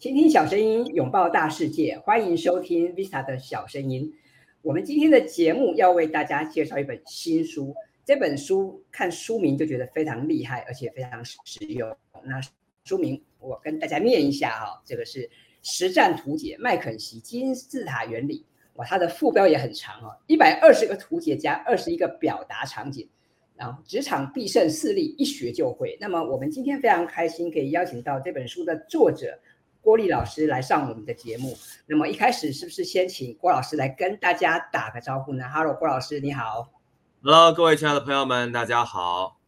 倾听小声音，拥抱大世界，欢迎收听 Vista 的小声音。我们今天的节目要为大家介绍一本新书。这本书看书名就觉得非常厉害，而且非常实用。那书名我跟大家念一下哈，这个是《实战图解麦肯锡金字塔原理》。哇，它的副标也很长哦，一百二十个图解加二十一个表达场景。然后职场必胜四例，一学就会。那么我们今天非常开心可以邀请到这本书的作者郭丽老师来上我们的节目。那么一开始是不是先请郭老师来跟大家打个招呼呢？Hello，郭老师你好。Hello，各位亲爱的朋友们，大家好。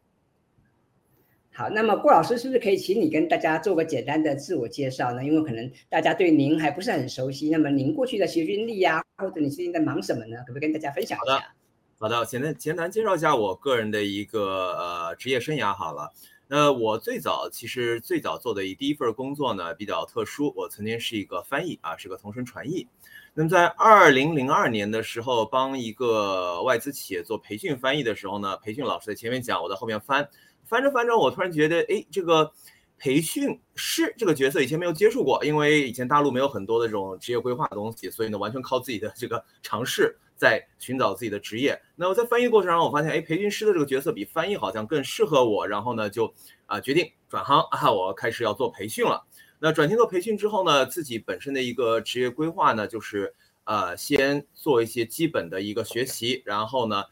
好，那么郭老师是不是可以请你跟大家做个简单的自我介绍呢？因为可能大家对您还不是很熟悉。那么您过去的学经历啊，或者你最近在忙什么呢？可不可以跟大家分享一下？好的，简单简单介绍一下我个人的一个呃职业生涯好了。那我最早其实最早做的第一份工作呢比较特殊，我曾经是一个翻译啊，是个同声传译。那么在二零零二年的时候，帮一个外资企业做培训翻译的时候呢，培训老师在前面讲，我在后面翻，翻着翻着，我突然觉得，哎，这个培训师这个角色以前没有接触过，因为以前大陆没有很多的这种职业规划的东西，所以呢，完全靠自己的这个尝试。在寻找自己的职业，那我在翻译过程中，我发现，哎，培训师的这个角色比翻译好像更适合我，然后呢，就啊决定转行啊，我开始要做培训了。那转型做培训之后呢，自己本身的一个职业规划呢，就是呃，先做一些基本的一个学习，然后呢，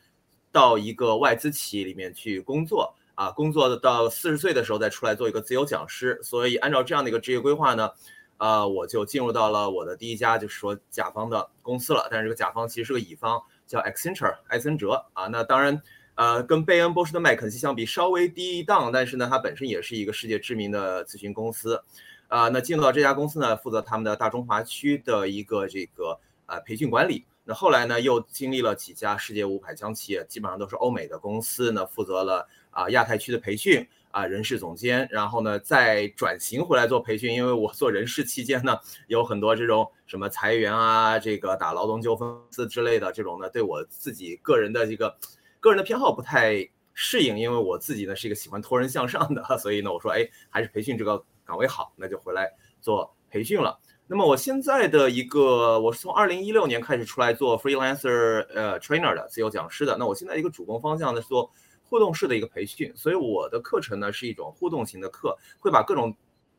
到一个外资企业里面去工作啊，工作到四十岁的时候再出来做一个自由讲师。所以按照这样的一个职业规划呢。呃，我就进入到了我的第一家，就是说甲方的公司了。但是这个甲方其实是个乙方，叫 Accenture 艾森哲啊。那当然，呃，跟贝恩、波士顿、麦肯锡相比稍微低一档，但是呢，它本身也是一个世界知名的咨询公司。啊、那进入到这家公司呢，负责他们的大中华区的一个这个呃培训管理。那后来呢，又经历了几家世界五百强企业，基本上都是欧美的公司呢，负责了啊、亚太区的培训。啊，人事总监，然后呢，再转型回来做培训，因为我做人事期间呢，有很多这种什么裁员啊，这个打劳动纠纷之类的这种呢，对我自己个人的这个个人的偏好不太适应，因为我自己呢是一个喜欢托人向上的，所以呢，我说，哎，还是培训这个岗位好，那就回来做培训了。那么我现在的一个，我是从二零一六年开始出来做 freelancer 呃 trainer 的自由讲师的，那我现在一个主攻方向呢是做。互动式的一个培训，所以我的课程呢是一种互动型的课，会把各种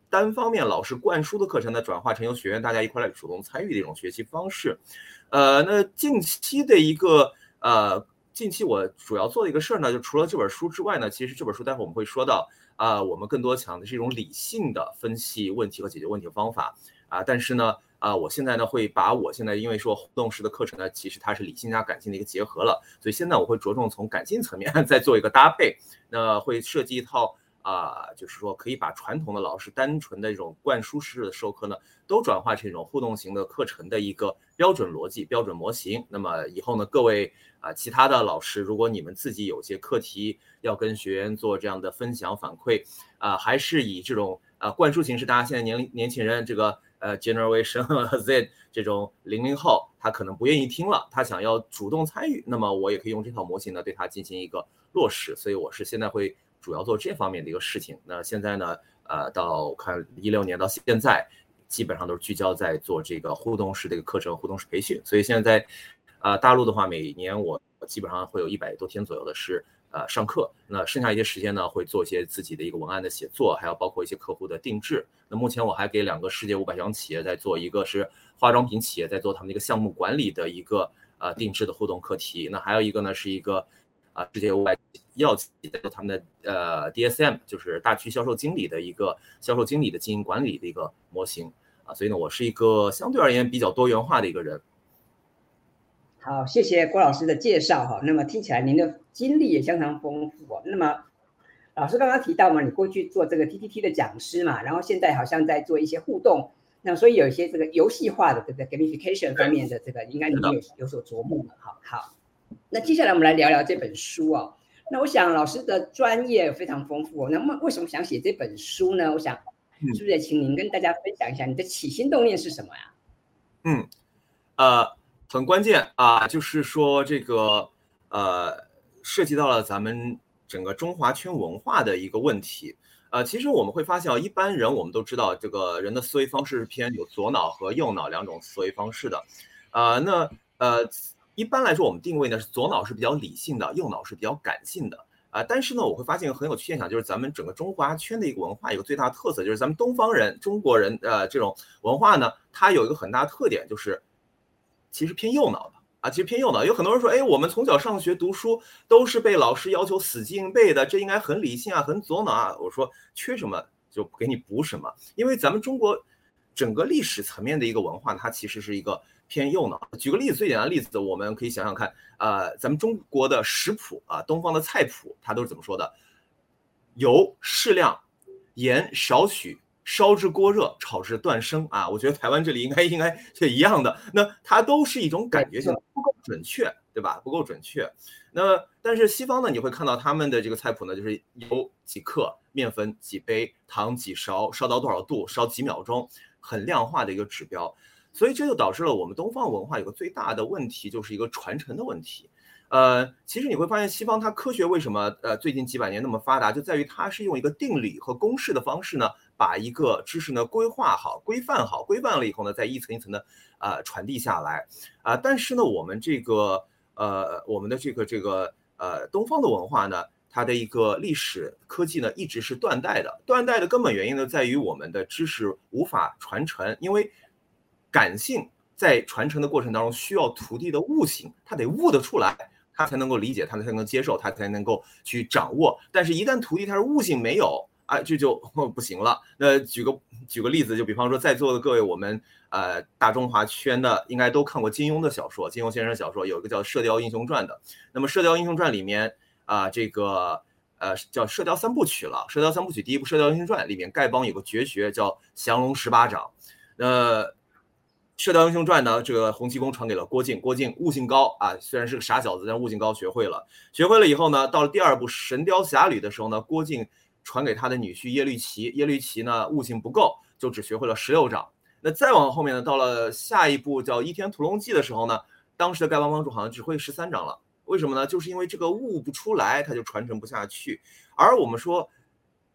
单方面老师灌输的课程呢转化成由学员大家一块来主动参与的一种学习方式。呃，那近期的一个呃，近期我主要做的一个事儿呢，就除了这本书之外呢，其实这本书待会我们会说到啊、我们更多讲的是一种理性的分析问题和解决问题的方法啊、但是呢。啊，我现在呢会把我现在因为说互动式的课程呢，其实它是理性加感性的一个结合了，所以现在我会着重从感性层面 再做一个搭配，那会设计一套啊，就是说可以把传统的老师单纯的这种灌输式的授课呢，都转化成一种互动型的课程的一个标准逻辑、标准模型。那么以后呢，各位啊，其他的老师，如果你们自己有些课题要跟学员做这样的分享反馈啊，还是以这种啊灌输形式，大家现在年龄年轻人这个。呃，Generation Z 这种零零后，他可能不愿意听了，他想要主动参与，那么我也可以用这套模型呢，对他进行一个落实。所以我是现在会主要做这方面的一个事情。那现在呢，呃，到看一六年到现在，基本上都是聚焦在做这个互动式的一个课程、互动式培训。所以现在在啊、呃、大陆的话，每年我基本上会有一百多天左右的是。呃，上课，那剩下一些时间呢，会做一些自己的一个文案的写作，还要包括一些客户的定制。那目前我还给两个世界五百强企业在做，一个是化妆品企业在做他们的一个项目管理的一个呃定制的互动课题，那还有一个呢是一个啊世界五百药企在做他们的呃 DSM，就是大区销售经理的一个销售经理的经营管理的一个模型啊，所以呢，我是一个相对而言比较多元化的一个人。好，谢谢郭老师的介绍哈。那么听起来您的经历也相当丰富哦。那么老师刚刚提到嘛，你过去做这个 TTT 的讲师嘛，然后现在好像在做一些互动，那所以有一些这个游戏化的这个 gamification 方面的这个，应该你们有有所琢磨了。好好，那接下来我们来聊聊这本书哦。那我想老师的专业非常丰富哦。那么为什么想写这本书呢？我想是不是也请您跟大家分享一下你的起心动念是什么呀？嗯，呃。很关键啊，就是说这个呃，涉及到了咱们整个中华圈文化的一个问题。呃，其实我们会发现啊，一般人我们都知道，这个人的思维方式是偏有左脑和右脑两种思维方式的。呃，那呃，一般来说我们定位呢是左脑是比较理性的，右脑是比较感性的。啊、呃，但是呢，我会发现一个很有趣现象，就是咱们整个中华圈的一个文化，一个最大特色就是咱们东方人、中国人呃这种文化呢，它有一个很大特点，就是其实偏右脑的。啊，其实偏右脑，有很多人说，哎，我们从小上学读书都是被老师要求死记硬背的，这应该很理性啊，很左脑啊。我说缺什么就给你补什么，因为咱们中国整个历史层面的一个文化，它其实是一个偏右脑。举个例子，最简单的例子，我们可以想想看，呃，咱们中国的食谱啊，东方的菜谱，它都是怎么说的？油适量，盐少许。烧至锅热，炒至断生啊！我觉得台湾这里应该应该是一样的。那它都是一种感觉性，不够准确，对吧？不够准确。那但是西方呢，你会看到他们的这个菜谱呢，就是油几克，面粉几杯，糖几勺，烧到多少度，烧几秒钟，很量化的一个指标。所以这就导致了我们东方文化有个最大的问题，就是一个传承的问题。呃，其实你会发现西方它科学为什么呃最近几百年那么发达，就在于它是用一个定理和公式的方式呢。把一个知识呢规划好、规范好、规范了以后呢，再一层一层的呃传递下来啊、但是呢，我们这个呃我们的这个这个呃东方的文化呢，它的一个历史科技呢，一直是断代的。断代的根本原因呢，在于我们的知识无法传承，因为感性在传承的过程当中需要徒弟的悟性，他得悟得出来，他才能够理解，他才能接受，他才能够去掌握。但是，一旦徒弟他是悟性没有。啊，这就 不行了。那举个举个例子，就比方说，在座的各位，我们呃大中华圈的应该都看过金庸的小说，金庸先生小说有一个叫《射雕英雄传》的。那么《射雕英雄传》里面啊、这个呃叫《射雕三部曲》了，《射雕三部曲》第一部《射雕英雄传》里面，丐帮有个绝学叫降龙十八掌。那《射雕英雄传》呢，这个洪七公传给了郭靖，郭靖悟性高啊，虽然是个傻小子，但悟性高，学会了。学会了以后呢，到了第二部《神雕侠侣》的时候呢，郭靖。传给他的女婿耶律齐，耶律齐呢悟性不够，就只学会了十六掌。那再往后面呢，到了下一部叫《倚天屠龙记》的时候呢，当时的丐帮帮主好像只会十三掌了。为什么呢？就是因为这个悟不出来，他就传承不下去。而我们说，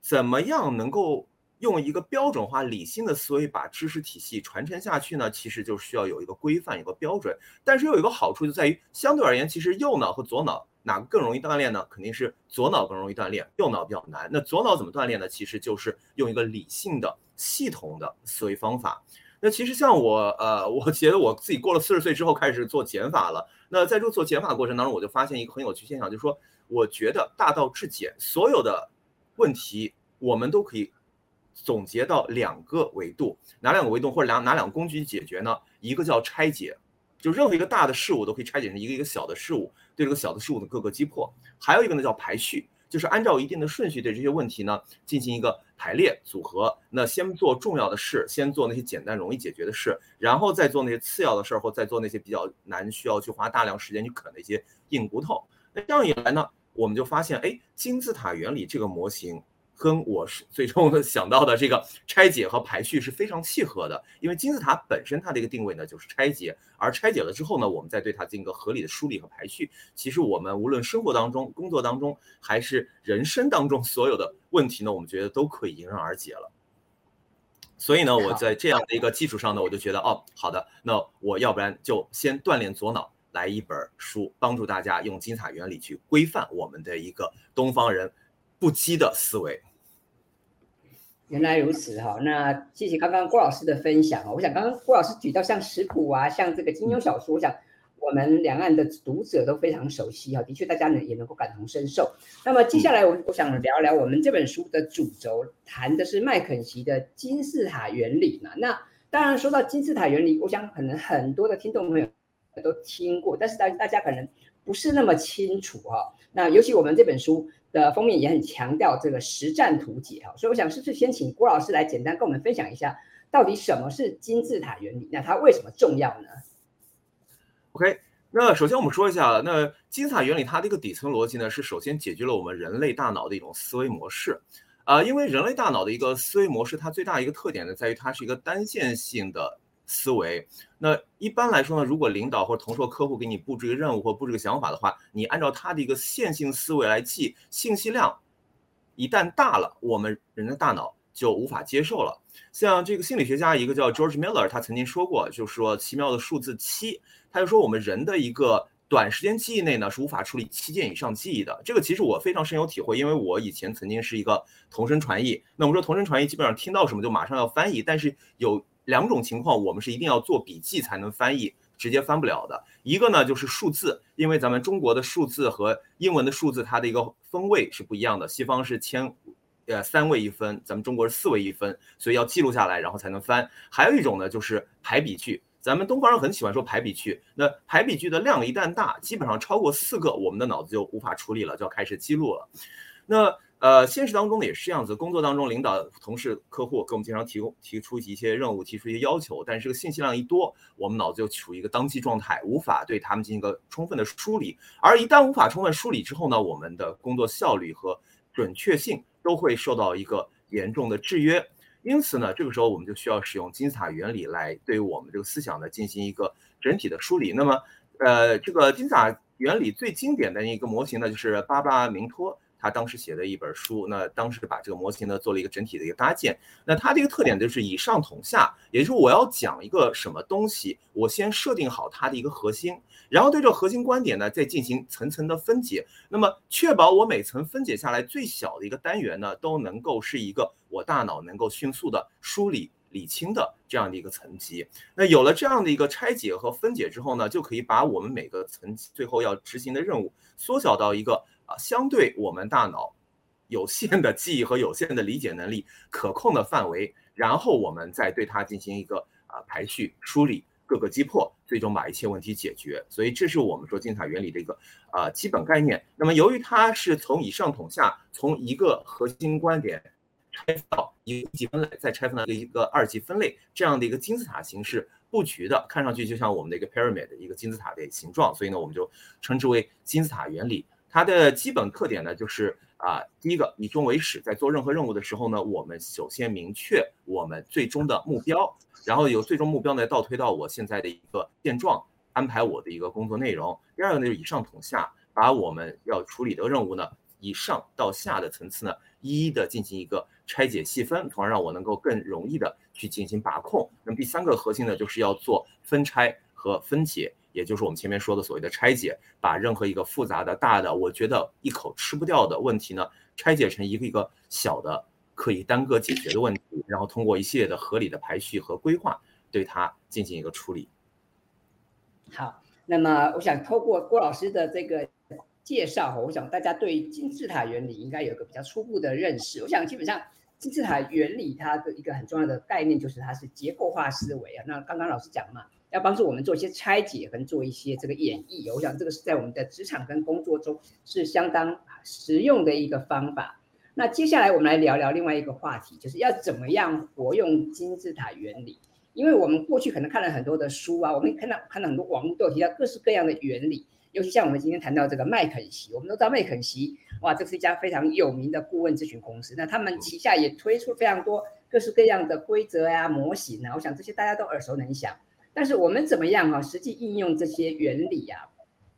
怎么样能够用一个标准化、理性的思维把知识体系传承下去呢？其实就需要有一个规范、一个标准。但是又有一个好处，就在于相对而言，其实右脑和左脑。哪个更容易锻炼呢？肯定是左脑更容易锻炼，右脑比较难。那左脑怎么锻炼呢？其实就是用一个理性的、系统的思维方法。那其实像我，呃，我觉得我自己过了四十岁之后开始做减法了。那在这做减法过程当中，我就发现一个很有趣现象，就是说，我觉得大道至简，所有的问题我们都可以总结到两个维度，哪两个维度或者两哪两个工具去解决呢？一个叫拆解。就任何一个大的事物都可以拆解成一个一个小的事物，对这个小的事物的各个击破。还有一个呢叫排序，就是按照一定的顺序对这些问题呢进行一个排列组合。那先做重要的事，先做那些简单容易解决的事，然后再做那些次要的事儿，或再做那些比较难需要去花大量时间去啃的一些硬骨头。那这样一来呢，我们就发现，哎，金字塔原理这个模型。跟我是最终想到的这个拆解和排序是非常契合的，因为金字塔本身它的一个定位呢就是拆解，而拆解了之后呢，我们再对它进行一个合理的梳理和排序。其实我们无论生活当中、工作当中，还是人生当中所有的问题呢，我们觉得都可以迎刃而解了。所以呢，我在这样的一个基础上呢，我就觉得哦，好的，那我要不然就先锻炼左脑，来一本书，帮助大家用金字塔原理去规范我们的一个东方人。不羁的思维，原来如此哈。那谢谢刚刚郭老师的分享。我想刚刚郭老师举到像食谱啊，像这个金庸小说，我想我们两岸的读者都非常熟悉哈。的确，大家呢也能够感同身受。那么接下来我我想聊聊我们这本书的主轴，谈的是麦肯锡的金字塔原理嘛。那当然说到金字塔原理，我想可能很多的听众朋友都听过，但是大大家可能不是那么清楚哈。那尤其我们这本书。的封面也很强调这个实战图解哈，所以我想是不是先请郭老师来简单跟我们分享一下，到底什么是金字塔原理？那它为什么重要呢？OK，那首先我们说一下，那金字塔原理它的一个底层逻辑呢，是首先解决了我们人类大脑的一种思维模式啊，因为人类大脑的一个思维模式，它最大一个特点呢，在于它是一个单线性的。思维，那一般来说呢，如果领导或者同事客户给你布置一个任务或布置个想法的话，你按照他的一个线性思维来记，信息量一旦大了，我们人的大脑就无法接受了。像这个心理学家一个叫 George Miller，他曾经说过，就是说奇妙的数字七，他就说我们人的一个。短时间记忆内呢，是无法处理七件以上记忆的。这个其实我非常深有体会，因为我以前曾经是一个同声传译。那我们说同声传译基本上听到什么就马上要翻译，但是有两种情况我们是一定要做笔记才能翻译，直接翻不了的。一个呢就是数字，因为咱们中国的数字和英文的数字它的一个分位是不一样的，西方是千呃三位一分，咱们中国是四位一分，所以要记录下来然后才能翻。还有一种呢就是排比句。咱们东方人很喜欢说排比句，那排比句的量一旦大，基本上超过四个，我们的脑子就无法处理了，就要开始记录了。那呃，现实当中呢也是这样子，工作当中领导、同事、客户给我们经常提供提出一些任务，提出一些要求，但是这个信息量一多，我们脑子就处于一个当机状态，无法对他们进行一个充分的梳理。而一旦无法充分梳理之后呢，我们的工作效率和准确性都会受到一个严重的制约。因此呢，这个时候我们就需要使用金字塔原理来对我们这个思想呢进行一个整体的梳理。那么，呃，这个金字塔原理最经典的一个模型呢，就是巴巴明托。他当时写的一本书，那当时把这个模型呢做了一个整体的一个搭建。那它的一个特点就是以上统下，也就是我要讲一个什么东西，我先设定好它的一个核心，然后对这个核心观点呢再进行层层的分解。那么确保我每层分解下来最小的一个单元呢都能够是一个我大脑能够迅速的梳理理清的这样的一个层级。那有了这样的一个拆解和分解之后呢，就可以把我们每个层级最后要执行的任务缩小到一个。啊，相对我们大脑有限的记忆和有限的理解能力可控的范围，然后我们再对它进行一个啊排序、梳理、各个击破，最终把一切问题解决。所以这是我们说金字塔原理的一个啊基本概念。那么由于它是从以上统下，从一个核心观点拆分到一级分类，再拆分到一个二级分类这样的一个金字塔形式布局的，看上去就像我们的一个 pyramid 一个金字塔的形状，所以呢，我们就称之为金字塔原理。它的基本特点呢，就是啊，第一个以终为始，在做任何任务的时候呢，我们首先明确我们最终的目标，然后由最终目标呢倒推到我现在的一个现状，安排我的一个工作内容。第二个呢，就是以上统下，把我们要处理的任务呢，以上到下的层次呢，一一的进行一个拆解细分，从而让我能够更容易的去进行把控。那么第三个核心呢，就是要做分拆和分解。也就是我们前面说的所谓的拆解，把任何一个复杂的、大的，我觉得一口吃不掉的问题呢，拆解成一个一个小的可以单个解决的问题，然后通过一系列的合理的排序和规划，对它进行一个处理。好，那么我想透过郭老师的这个介绍，我想大家对金字塔原理应该有一个比较初步的认识。我想基本上金字塔原理它的一个很重要的概念就是它是结构化思维啊。那刚刚老师讲嘛。要帮助我们做一些拆解跟做一些这个演绎，我想这个是在我们的职场跟工作中是相当实用的一个方法。那接下来我们来聊聊另外一个话题，就是要怎么样活用金字塔原理。因为我们过去可能看了很多的书啊，我们看到看到很多网络都有提到各式各样的原理，尤其像我们今天谈到这个麦肯锡，我们都知道麦肯锡，哇，这是一家非常有名的顾问咨询公司，那他们旗下也推出非常多各式各样的规则呀、模型啊，我想这些大家都耳熟能详。但是我们怎么样哈、啊？实际应用这些原理啊、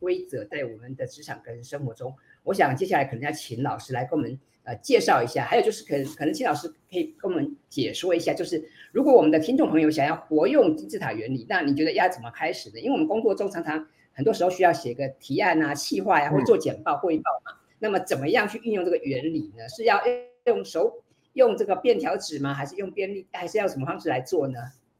规则在我们的职场跟生活中，我想接下来可能要请老师来跟我们呃介绍一下。还有就是可能可能请老师可以跟我们解说一下，就是如果我们的听众朋友想要活用金字塔原理，那你觉得要怎么开始呢？因为我们工作中常常很多时候需要写个提案啊、企划呀、啊，或做简报、汇报嘛。那么怎么样去运用这个原理呢？是要用手用这个便条纸吗？还是用便利？还是要什么方式来做呢？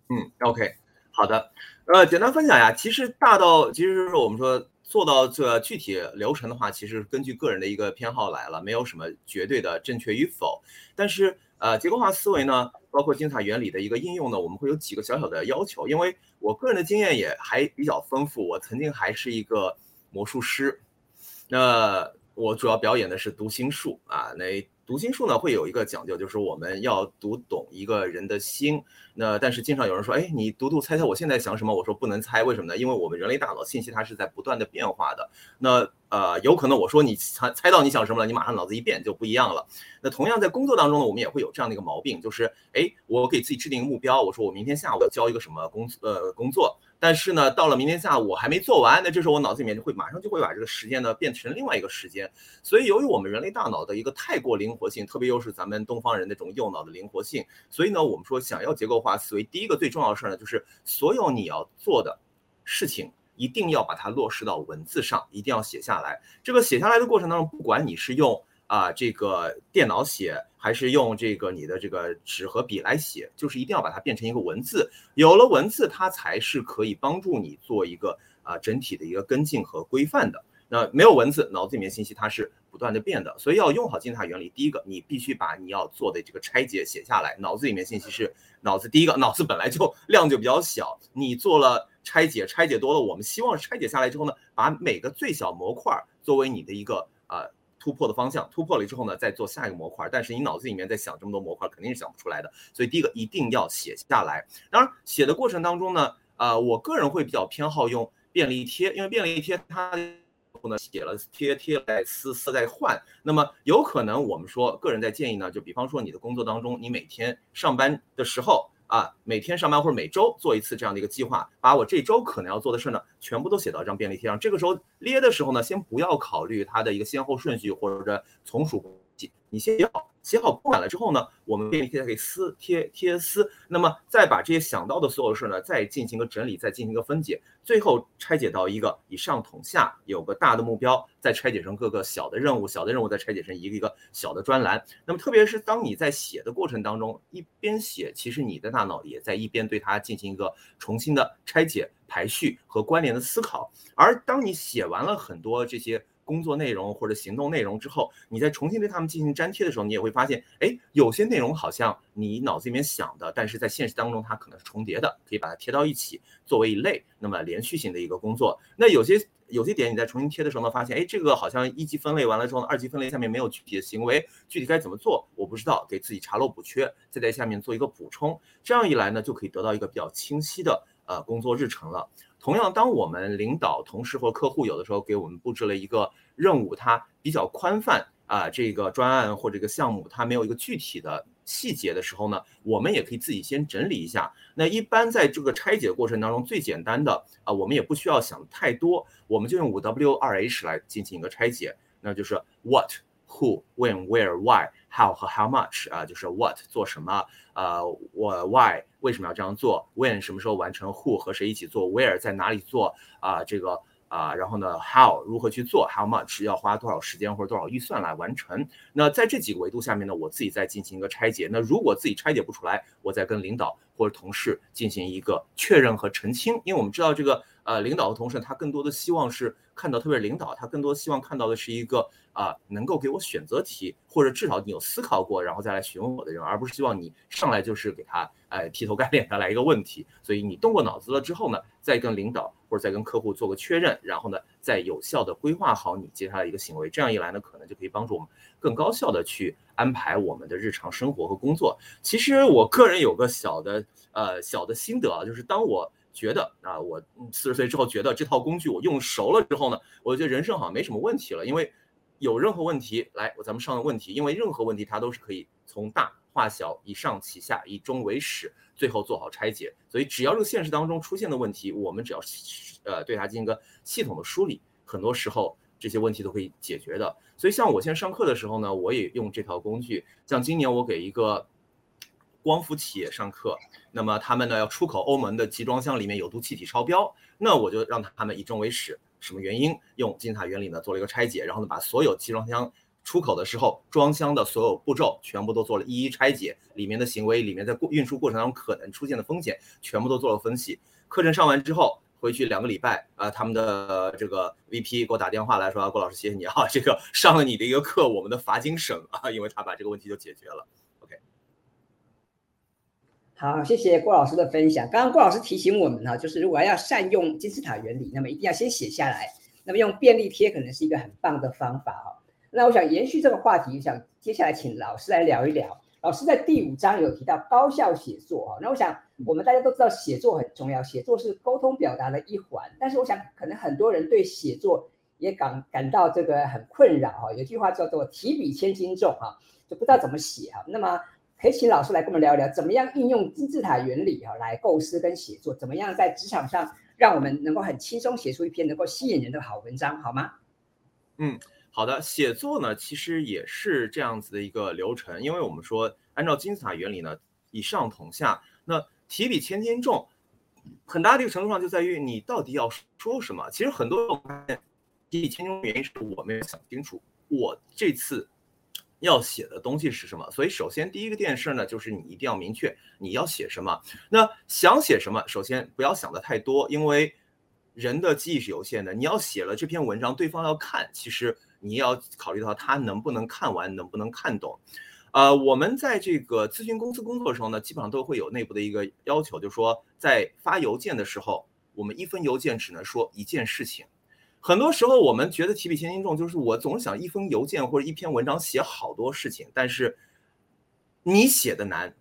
嗯，OK。好的，呃，简单分享一下。其实大到，其实就是我们说做到这具体流程的话，其实根据个人的一个偏好来了，没有什么绝对的正确与否。但是，呃，结构化思维呢，包括金字塔原理的一个应用呢，我们会有几个小小的要求。因为我个人的经验也还比较丰富，我曾经还是一个魔术师，那我主要表演的是读心术啊，那。读心术呢，会有一个讲究，就是我们要读懂一个人的心。那但是经常有人说，哎，你读读猜猜我现在想什么？我说不能猜，为什么呢？因为我们人类大脑信息它是在不断的变化的。那呃，有可能我说你猜猜到你想什么了，你马上脑子一变就不一样了。那同样在工作当中呢，我们也会有这样的一个毛病，就是哎，我给自己制定目标，我说我明天下午要交一个什么工呃工作。但是呢，到了明天下午我还没做完，那这时候我脑子里面就会马上就会把这个时间呢变成另外一个时间。所以由于我们人类大脑的一个太过灵活性，特别又是咱们东方人那种右脑的灵活性，所以呢，我们说想要结构化思维，第一个最重要的事儿呢，就是所有你要做的事情一定要把它落实到文字上，一定要写下来。这个写下来的过程当中，不管你是用啊，这个电脑写还是用这个你的这个纸和笔来写，就是一定要把它变成一个文字。有了文字，它才是可以帮助你做一个啊整体的一个跟进和规范的。那没有文字，脑子里面信息它是不断的变的，所以要用好金字塔原理。第一个，你必须把你要做的这个拆解写下来。脑子里面信息是脑子，第一个脑子本来就 量就比较小，你做了拆解，拆解多了，我们希望拆解下来之后呢，把每个最小模块作为你的一个啊。突破的方向，突破了之后呢，再做下一个模块。但是你脑子里面在想这么多模块，肯定是想不出来的。所以第一个一定要写下来。当然，写的过程当中呢，呃，我个人会比较偏好用便利贴，因为便利贴它呢写了贴贴再撕撕再换。那么有可能我们说，个人在建议呢，就比方说你的工作当中，你每天上班的时候。啊，每天上班或者每周做一次这样的一个计划，把我这周可能要做的事呢，全部都写到一张便利贴上。这个时候列的时候呢，先不要考虑它的一个先后顺序或者从属。你先写好，写好铺满了之后呢，我们便利贴可以撕贴贴撕，那么再把这些想到的所有事呢，再进行个整理，再进行个分解，最后拆解到一个以上统下，有个大的目标，再拆解成各个小的任务，小的任务再拆解成一个一个小的专栏。那么特别是当你在写的过程当中，一边写，其实你的大脑也在一边对它进行一个重新的拆解、排序和关联的思考。而当你写完了很多这些。工作内容或者行动内容之后，你再重新对他们进行粘贴的时候，你也会发现，哎，有些内容好像你脑子里面想的，但是在现实当中它可能是重叠的，可以把它贴到一起，作为一类，那么连续性的一个工作。那有些有些点你在重新贴的时候呢，发现，哎，这个好像一级分类完了之后呢，二级分类下面没有具体的行为，具体该怎么做，我不知道，给自己查漏补缺，再在下面做一个补充，这样一来呢，就可以得到一个比较清晰的呃工作日程了。同样，当我们领导、同事或客户有的时候给我们布置了一个任务，它比较宽泛啊，这个专案或这个项目它没有一个具体的细节的时候呢，我们也可以自己先整理一下。那一般在这个拆解过程当中，最简单的啊，我们也不需要想太多，我们就用五 W 二 H 来进行一个拆解，那就是 What、Who、When、Where、Why、How 和 How much 啊，就是 What 做什么。呃，我 why 为什么要这样做？When 什么时候完成？Who 和谁一起做？Where 在哪里做？啊、这个啊、然后呢，How 如何去做？How much 要花多少时间或者多少预算来完成？那在这几个维度下面呢，我自己再进行一个拆解。那如果自己拆解不出来，我再跟领导或者同事进行一个确认和澄清。因为我们知道这个呃，领导和同事他更多的希望是看到，特别是领导他更多希望看到的是一个。啊，能够给我选择题，或者至少你有思考过，然后再来询问我的人，而不是希望你上来就是给他，哎，劈头盖脸的来一个问题。所以你动过脑子了之后呢，再跟领导或者再跟客户做个确认，然后呢，再有效的规划好你接下来一个行为。这样一来呢，可能就可以帮助我们更高效的去安排我们的日常生活和工作。其实我个人有个小的呃小的心得啊，就是当我觉得啊，我四十岁之后觉得这套工具我用熟了之后呢，我觉得人生好像没什么问题了，因为。有任何问题，来，我咱们上个问题，因为任何问题它都是可以从大化小，以上启下，以终为始，最后做好拆解。所以只要这个现实当中出现的问题，我们只要呃对它进行个系统的梳理，很多时候这些问题都可以解决的。所以像我现在上课的时候呢，我也用这套工具。像今年我给一个光伏企业上课，那么他们呢要出口欧盟的集装箱里面有毒气体超标，那我就让他们以终为始。什么原因？用金字塔原理呢做了一个拆解，然后呢把所有集装箱出口的时候装箱的所有步骤全部都做了一一拆解，里面的行为，里面在过运输过程当中可能出现的风险全部都做了分析。课程上完之后，回去两个礼拜啊，他们的这个 VP 给我打电话来说，郭老师谢谢你啊，这个上了你的一个课，我们的罚金省啊，因为他把这个问题就解决了。好，谢谢郭老师的分享。刚刚郭老师提醒我们哈，就是如果要善用金字塔原理，那么一定要先写下来。那么用便利贴可能是一个很棒的方法哈。那我想延续这个话题，想接下来请老师来聊一聊。老师在第五章有提到高效写作哈。那我想我们大家都知道写作很重要，写作是沟通表达的一环。但是我想可能很多人对写作也感感到这个很困扰哈。有句话叫做“提笔千斤重”哈，就不知道怎么写哈。那么可以请老师来跟我们聊一聊，怎么样应用金字塔原理啊来构思跟写作？怎么样在职场上让我们能够很轻松写出一篇能够吸引人的好文章，好吗？嗯，好的。写作呢，其实也是这样子的一个流程，因为我们说按照金字塔原理呢，以上统下，那提笔千斤重，很大的一个程度上就在于你到底要说什么。其实很多人发现提笔千斤重原因是我没有想清楚，我这次。要写的东西是什么？所以首先第一个件事呢，就是你一定要明确你要写什么。那想写什么，首先不要想的太多，因为人的记忆是有限的。你要写了这篇文章，对方要看，其实你要考虑到他能不能看完，能不能看懂。呃，我们在这个咨询公司工作的时候呢，基本上都会有内部的一个要求，就是说在发邮件的时候，我们一封邮件只能说一件事情。很多时候，我们觉得提笔千斤重，就是我总想一封邮件或者一篇文章写好多事情，但是你写的难，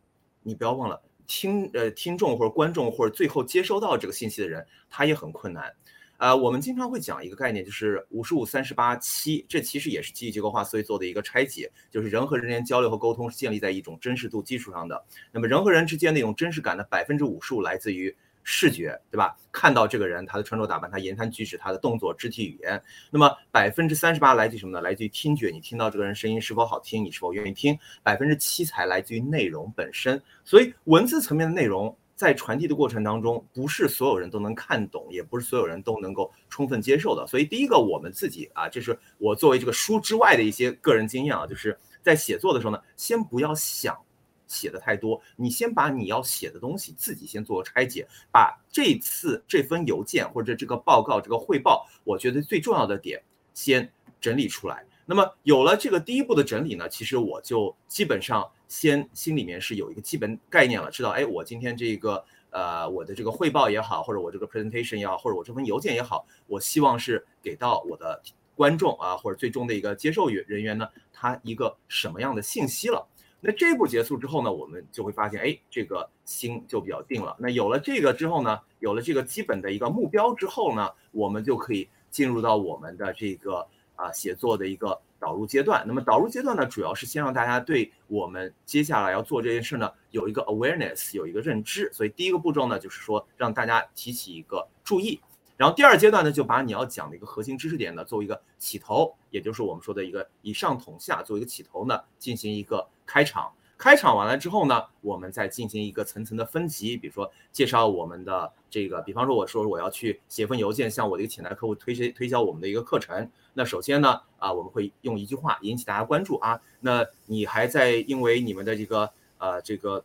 你不要忘了听呃听众或者观众或者最后接收到这个信息的人，他也很困难。呃，我们经常会讲一个概念，就是五十五三十八七，这其实也是记忆结构化思维做的一个拆解，就是人和人之间交流和沟通是建立在一种真实度基础上的。那么人和人之间那种真实感的百分之五十五来自于。视觉对吧？看到这个人，他的穿着打扮，他言谈举止，他的动作、肢体语言。那么百分之三十八来自于什么呢？来自于听觉，你听到这个人声音是否好听，你是否愿意听。百分之七才来自于内容本身。所以文字层面的内容在传递的过程当中，不是所有人都能看懂，也不是所有人都能够充分接受的。所以第一个，我们自己啊，这是我作为这个书之外的一些个人经验啊，就是在写作的时候呢，先不要想。写的太多，你先把你要写的东西自己先做个拆解，把这次这封邮件或者这个报告、这个汇报，我觉得最重要的点先整理出来。那么有了这个第一步的整理呢，其实我就基本上先心里面是有一个基本概念了，知道哎，我今天这个呃我的这个汇报也好，或者我这个 presentation 也好，或者我这封邮件也好，我希望是给到我的观众啊，或者最终的一个接受员人员呢，他一个什么样的信息了。那这一步结束之后呢，我们就会发现，哎，这个心就比较定了。那有了这个之后呢，有了这个基本的一个目标之后呢，我们就可以进入到我们的这个啊写作的一个导入阶段。那么导入阶段呢，主要是先让大家对我们接下来要做这件事呢有一个 awareness，有一个认知。所以第一个步骤呢，就是说让大家提起一个注意。然后第二阶段呢，就把你要讲的一个核心知识点呢，作为一个起头，也就是我们说的一个以上统下，作为一个起头呢，进行一个开场。开场完了之后呢，我们再进行一个层层的分级，比如说介绍我们的这个，比方说我说我要去写封邮件向我的一个潜在客户推销推销我们的一个课程，那首先呢，啊，我们会用一句话引起大家关注啊，那你还在因为你们的这个呃这个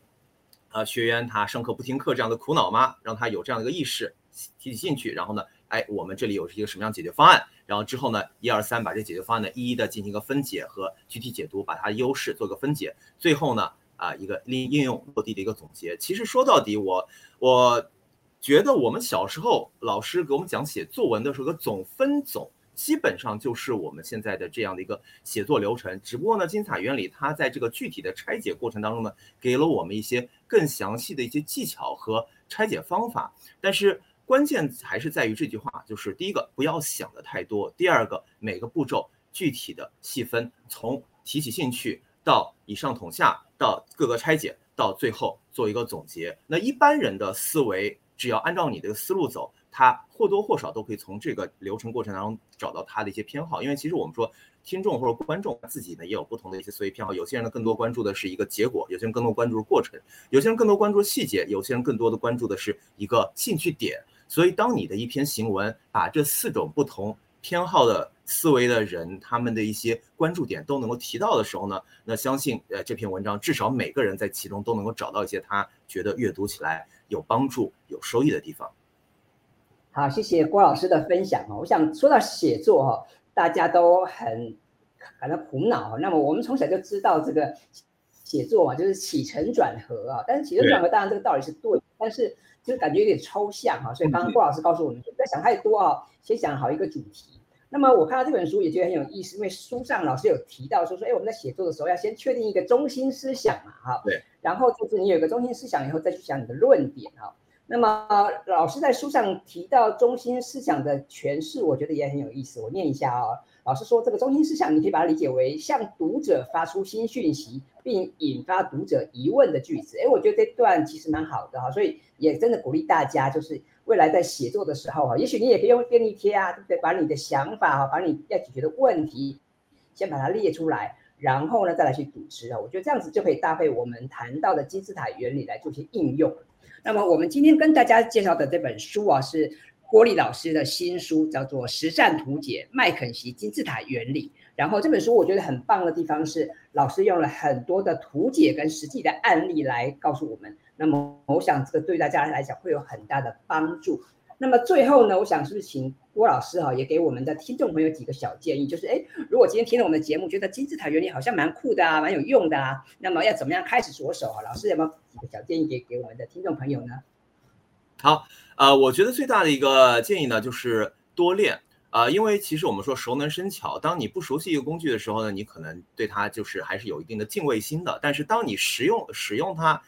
呃学员他上课不听课这样的苦恼吗？让他有这样的一个意识。提起兴趣，然后呢，哎，我们这里有一个什么样解决方案？然后之后呢，一二三，把这解决方案呢一一的进行一个分解和具体解读，把它的优势做个分解。最后呢，啊，一个应应用落地的一个总结。其实说到底，我我觉得我们小时候老师给我们讲写作文的时候，的总分总基本上就是我们现在的这样的一个写作流程。只不过呢，金字塔原理它在这个具体的拆解过程当中呢，给了我们一些更详细的一些技巧和拆解方法，但是。关键还是在于这句话，就是第一个不要想的太多，第二个每个步骤具体的细分，从提起兴趣到以上统下，到各个拆解，到最后做一个总结。那一般人的思维，只要按照你的思路走，他或多或少都可以从这个流程过程当中找到他的一些偏好。因为其实我们说，听众或者观众自己呢也有不同的一些思维偏好，有些人呢更多关注的是一个结果，有些人更多关注过程，有些人更多关注细节，有些人更多的关注的是一个兴趣点。所以，当你的一篇行文把这四种不同偏好的思维的人，他们的一些关注点都能够提到的时候呢，那相信呃这篇文章至少每个人在其中都能够找到一些他觉得阅读起来有帮助、有收益的地方。好，谢谢郭老师的分享哦。我想说到写作哈，大家都很感到苦恼。那么我们从小就知道这个写作嘛，就是起承转合啊。但是起承转合当然这个道理是对，但是。就感觉有点抽象哈，所以刚刚郭老师告诉我们，不要想太多啊，先想好一个主题。那么我看到这本书也觉得很有意思，因为书上老师有提到说说，哎，我们在写作的时候要先确定一个中心思想嘛，哈，对，然后就是你有一个中心思想以后再去想你的论点哈。那么老师在书上提到中心思想的诠释，我觉得也很有意思，我念一下啊。老师说这个中心思想，你可以把它理解为向读者发出新讯息，并引发读者疑问的句子。哎，我觉得这段其实蛮好的哈，所以也真的鼓励大家，就是未来在写作的时候哈，也许你也可以用便利贴啊，对不对？把你的想法哈，把你要解决的问题先把它列出来，然后呢再来去组织啊。我觉得这样子就可以搭配我们谈到的金字塔原理来做些应用。那么我们今天跟大家介绍的这本书啊是。郭力老师的新书叫做《实战图解麦肯锡金字塔原理》，然后这本书我觉得很棒的地方是，老师用了很多的图解跟实际的案例来告诉我们。那么我想这个对大家来讲会有很大的帮助。那么最后呢，我想是不是请郭老师哈，也给我们的听众朋友几个小建议，就是哎，如果今天听了我们的节目，觉得金字塔原理好像蛮酷的啊，蛮有用的啊，那么要怎么样开始着手啊？老师有没有几个小建议给给我们的听众朋友呢？好。呃，我觉得最大的一个建议呢，就是多练啊，呃，因为其实我们说熟能生巧，当你不熟悉一个工具的时候呢，你可能对它就是还是有一定的敬畏心的。但是当你使用使用它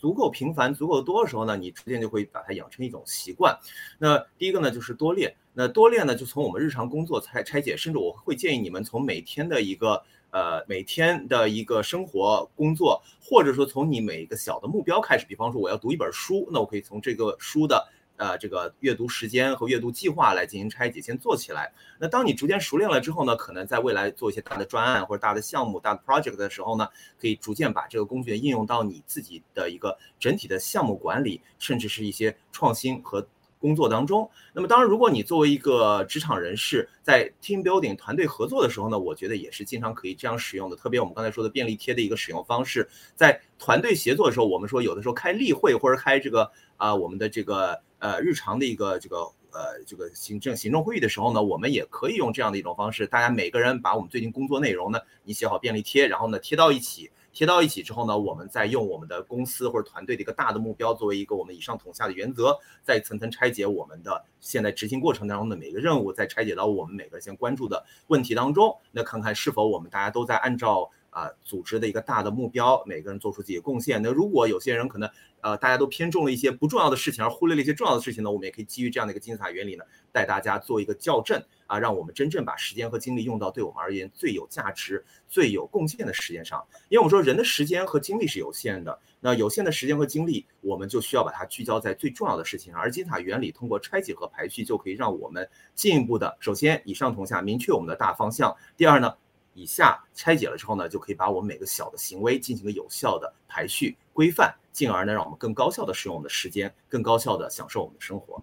足够频繁、足够多的时候呢，你逐渐就会把它养成一种习惯。那第一个呢，就是多练。那多练呢，就从我们日常工作拆拆解，甚至我会建议你们从每天的一个呃每天的一个生活工作，或者说从你每一个小的目标开始。比方说我要读一本书，那我可以从这个书的。呃，这个阅读时间和阅读计划来进行拆解，先做起来。那当你逐渐熟练了之后呢，可能在未来做一些大的专案或者大的项目、大的 project 的时候呢，可以逐渐把这个工具应用到你自己的一个整体的项目管理，甚至是一些创新和工作当中。那么当然，如果你作为一个职场人士，在 team building 团队合作的时候呢，我觉得也是经常可以这样使用的。特别我们刚才说的便利贴的一个使用方式，在团队协作的时候，我们说有的时候开例会或者开这个啊、我们的这个。呃，日常的一个这个呃这个行政行政会议的时候呢，我们也可以用这样的一种方式，大家每个人把我们最近工作内容呢，你写好便利贴，然后呢贴到一起，贴到一起之后呢，我们再用我们的公司或者团队的一个大的目标作为一个我们以上统下的原则，再层层拆解我们的现在执行过程当中的每一个任务，再拆解到我们每个先关注的问题当中，那看看是否我们大家都在按照。啊，组织的一个大的目标，每个人做出自己的贡献。那如果有些人可能，呃，大家都偏重了一些不重要的事情，而忽略了一些重要的事情呢，我们也可以基于这样的一个金字塔原理呢，带大家做一个校正啊，让我们真正把时间和精力用到对我们而言最有价值、最有贡献的时间上。因为我们说人的时间和精力是有限的，那有限的时间和精力，我们就需要把它聚焦在最重要的事情上。而金字塔原理通过拆解和排序，就可以让我们进一步的，首先以上同下，明确我们的大方向。第二呢，以下拆解了之后呢，就可以把我们每个小的行为进行个有效的排序规范，进而呢，让我们更高效的使用我们的时间，更高效的享受我们的生活。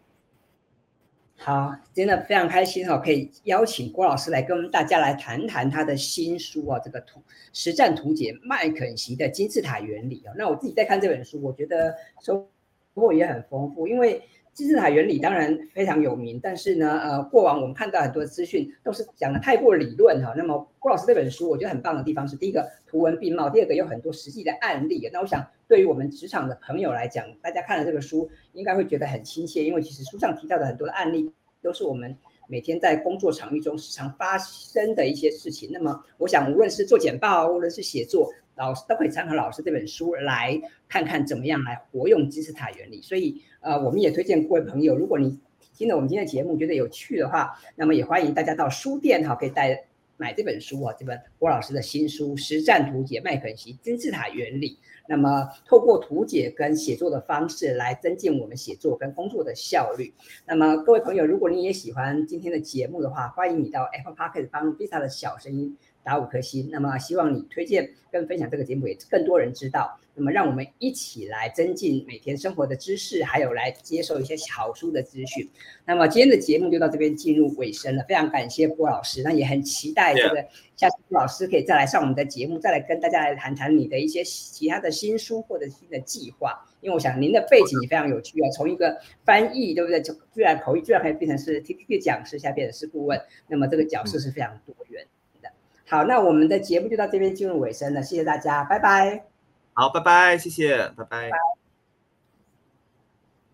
好，真的非常开心哈，可以邀请郭老师来跟我们大家来谈谈他的新书啊，这个图实战图解麦肯锡的金字塔原理啊。那我自己在看这本书，我觉得收获也很丰富，因为。金字塔原理当然非常有名，但是呢，呃，过往我们看到很多资讯都是讲的太过理论哈。那么郭老师这本书，我觉得很棒的地方是，第一个图文并茂，第二个有很多实际的案例。那我想对于我们职场的朋友来讲，大家看了这个书，应该会觉得很亲切，因为其实书上提到的很多的案例，都是我们每天在工作场域中时常发生的一些事情。那么我想，无论是做简报，无论是写作，老师都可以参考老师这本书来看看怎么样来活用金字塔原理。所以。呃，我们也推荐各位朋友，如果你听了我们今天的节目觉得有趣的话，那么也欢迎大家到书店哈，可以带买这本书啊，这本郭老师的新书《实战图解麦肯锡金字塔原理》。那么透过图解跟写作的方式来增进我们写作跟工作的效率。那么各位朋友，如果你也喜欢今天的节目的话，欢迎你到 Apple Podcast 帮 Visa 的小声音打五颗星。那么希望你推荐跟分享这个节目，也更多人知道。那么，让我们一起来增进每天生活的知识，还有来接受一些好书的资讯。那么，今天的节目就到这边进入尾声了。非常感谢郭老师，那也很期待这个下次郭老师可以再来上我们的节目，再来跟大家来谈谈你的一些其他的新书或者新的计划。因为我想您的背景也非常有趣啊，从一个翻译，对不对？就居然口译，居然可以变成是 TTT 讲师，现在变成是顾问。那么这个角色是非常多元的。好，那我们的节目就到这边进入尾声了，谢谢大家，拜拜。好，拜拜，谢谢，拜拜。拜拜。